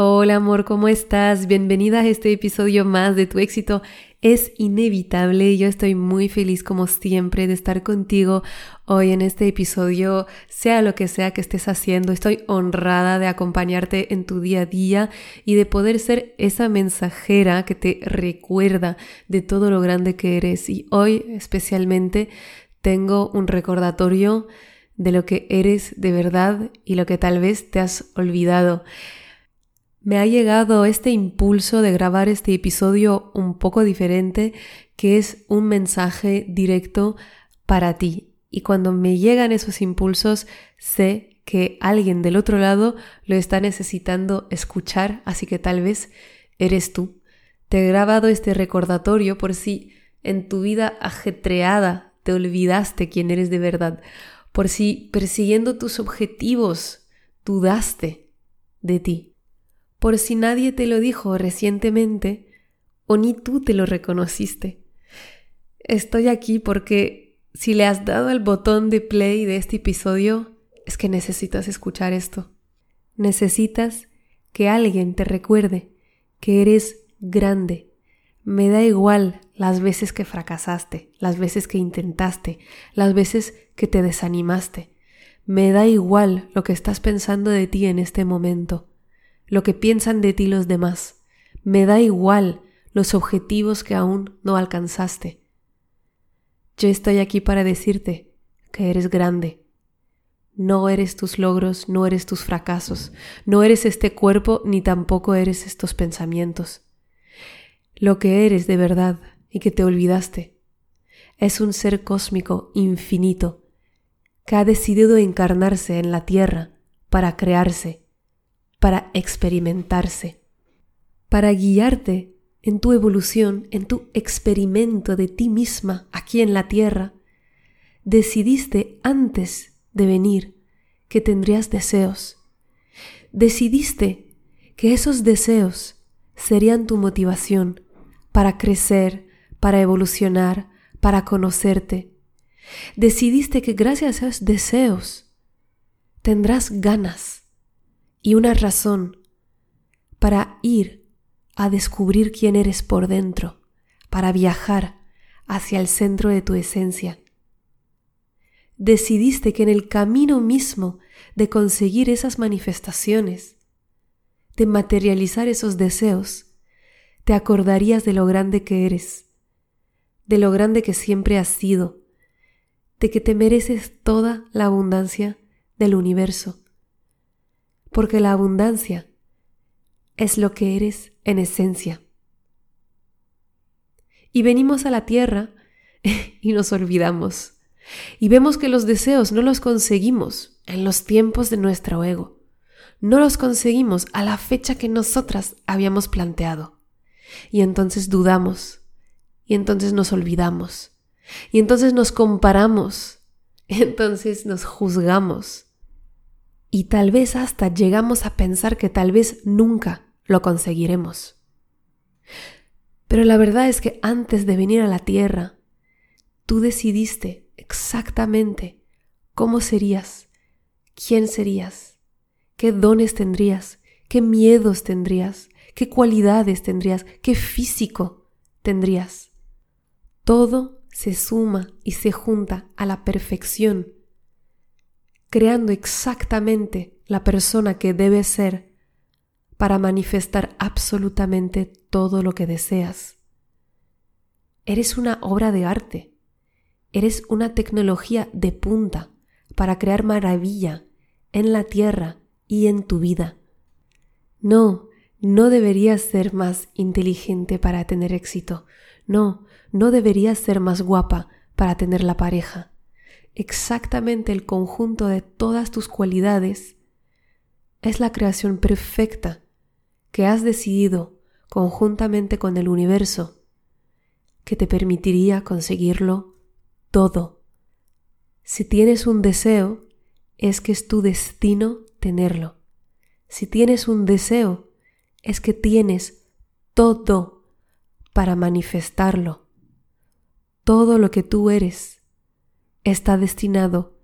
Hola amor, ¿cómo estás? Bienvenida a este episodio más de Tu éxito es inevitable. Yo estoy muy feliz como siempre de estar contigo hoy en este episodio, sea lo que sea que estés haciendo. Estoy honrada de acompañarte en tu día a día y de poder ser esa mensajera que te recuerda de todo lo grande que eres. Y hoy especialmente tengo un recordatorio de lo que eres de verdad y lo que tal vez te has olvidado me ha llegado este impulso de grabar este episodio un poco diferente, que es un mensaje directo para ti. Y cuando me llegan esos impulsos, sé que alguien del otro lado lo está necesitando escuchar, así que tal vez eres tú. Te he grabado este recordatorio por si en tu vida ajetreada te olvidaste quién eres de verdad, por si persiguiendo tus objetivos dudaste de ti por si nadie te lo dijo recientemente o ni tú te lo reconociste. Estoy aquí porque si le has dado el botón de play de este episodio, es que necesitas escuchar esto. Necesitas que alguien te recuerde que eres grande. Me da igual las veces que fracasaste, las veces que intentaste, las veces que te desanimaste. Me da igual lo que estás pensando de ti en este momento lo que piensan de ti los demás. Me da igual los objetivos que aún no alcanzaste. Yo estoy aquí para decirte que eres grande. No eres tus logros, no eres tus fracasos, no eres este cuerpo ni tampoco eres estos pensamientos. Lo que eres de verdad y que te olvidaste es un ser cósmico infinito que ha decidido encarnarse en la tierra para crearse para experimentarse, para guiarte en tu evolución, en tu experimento de ti misma aquí en la tierra, decidiste antes de venir que tendrías deseos. Decidiste que esos deseos serían tu motivación para crecer, para evolucionar, para conocerte. Decidiste que gracias a esos deseos tendrás ganas y una razón para ir a descubrir quién eres por dentro, para viajar hacia el centro de tu esencia. Decidiste que en el camino mismo de conseguir esas manifestaciones, de materializar esos deseos, te acordarías de lo grande que eres, de lo grande que siempre has sido, de que te mereces toda la abundancia del universo porque la abundancia es lo que eres en esencia. Y venimos a la tierra y nos olvidamos. Y vemos que los deseos no los conseguimos en los tiempos de nuestro ego. No los conseguimos a la fecha que nosotras habíamos planteado. Y entonces dudamos. Y entonces nos olvidamos. Y entonces nos comparamos. Y entonces nos juzgamos y tal vez hasta llegamos a pensar que tal vez nunca lo conseguiremos. Pero la verdad es que antes de venir a la tierra, tú decidiste exactamente cómo serías, quién serías, qué dones tendrías, qué miedos tendrías, qué cualidades tendrías, qué físico tendrías. Todo se suma y se junta a la perfección creando exactamente la persona que debes ser para manifestar absolutamente todo lo que deseas. Eres una obra de arte, eres una tecnología de punta para crear maravilla en la tierra y en tu vida. No, no deberías ser más inteligente para tener éxito. No, no deberías ser más guapa para tener la pareja. Exactamente el conjunto de todas tus cualidades es la creación perfecta que has decidido conjuntamente con el universo que te permitiría conseguirlo todo. Si tienes un deseo, es que es tu destino tenerlo. Si tienes un deseo, es que tienes todo para manifestarlo. Todo lo que tú eres está destinado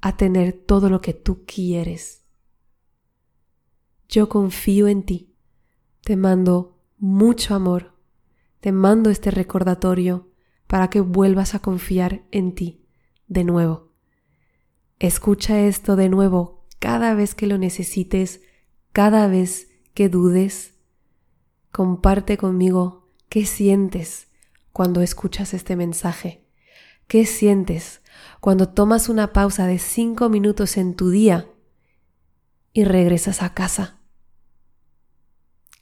a tener todo lo que tú quieres. Yo confío en ti. Te mando mucho amor. Te mando este recordatorio para que vuelvas a confiar en ti de nuevo. Escucha esto de nuevo cada vez que lo necesites, cada vez que dudes. Comparte conmigo qué sientes cuando escuchas este mensaje. ¿Qué sientes cuando tomas una pausa de cinco minutos en tu día y regresas a casa?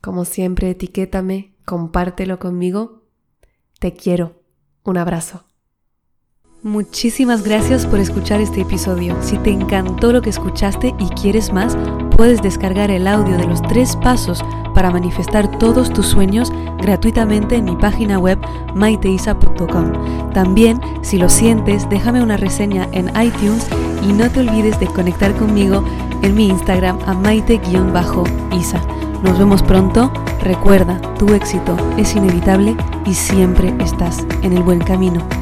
Como siempre, etiquétame, compártelo conmigo. Te quiero. Un abrazo. Muchísimas gracias por escuchar este episodio. Si te encantó lo que escuchaste y quieres más, puedes descargar el audio de los tres pasos para manifestar todos tus sueños gratuitamente en mi página web maiteisa.com. También, si lo sientes, déjame una reseña en iTunes y no te olvides de conectar conmigo en mi Instagram a maite-isa. Nos vemos pronto. Recuerda, tu éxito es inevitable y siempre estás en el buen camino.